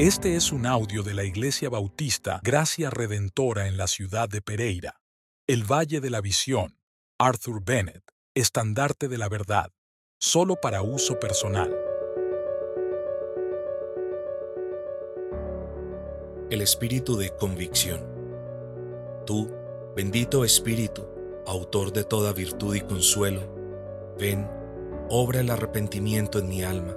Este es un audio de la Iglesia Bautista Gracia Redentora en la ciudad de Pereira, el Valle de la Visión, Arthur Bennett, estandarte de la verdad, solo para uso personal. El espíritu de convicción. Tú, bendito espíritu, autor de toda virtud y consuelo, ven, obra el arrepentimiento en mi alma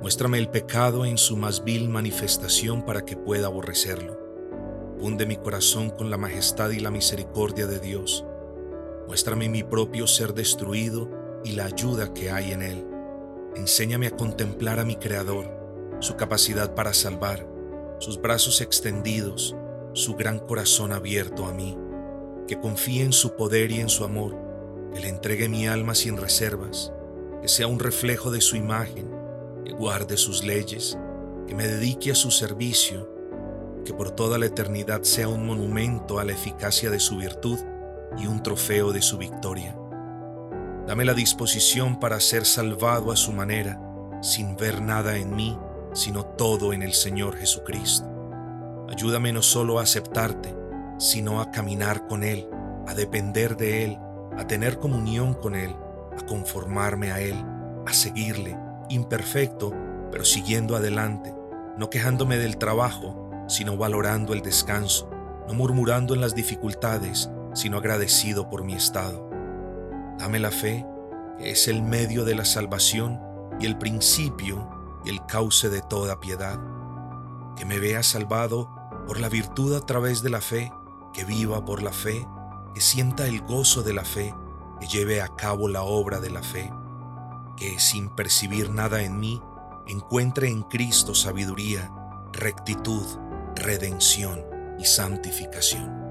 Muéstrame el pecado en su más vil manifestación para que pueda aborrecerlo. Hunde mi corazón con la majestad y la misericordia de Dios. Muéstrame mi propio ser destruido y la ayuda que hay en él. Enséñame a contemplar a mi Creador, su capacidad para salvar, sus brazos extendidos, su gran corazón abierto a mí. Que confíe en su poder y en su amor, que le entregue mi alma sin reservas, que sea un reflejo de su imagen guarde sus leyes, que me dedique a su servicio, que por toda la eternidad sea un monumento a la eficacia de su virtud y un trofeo de su victoria. Dame la disposición para ser salvado a su manera, sin ver nada en mí, sino todo en el Señor Jesucristo. Ayúdame no solo a aceptarte, sino a caminar con Él, a depender de Él, a tener comunión con Él, a conformarme a Él, a seguirle, imperfecto, pero siguiendo adelante, no quejándome del trabajo, sino valorando el descanso, no murmurando en las dificultades, sino agradecido por mi estado. Dame la fe, que es el medio de la salvación y el principio y el cauce de toda piedad. Que me vea salvado por la virtud a través de la fe, que viva por la fe, que sienta el gozo de la fe, que lleve a cabo la obra de la fe que sin percibir nada en mí, encuentre en Cristo sabiduría, rectitud, redención y santificación.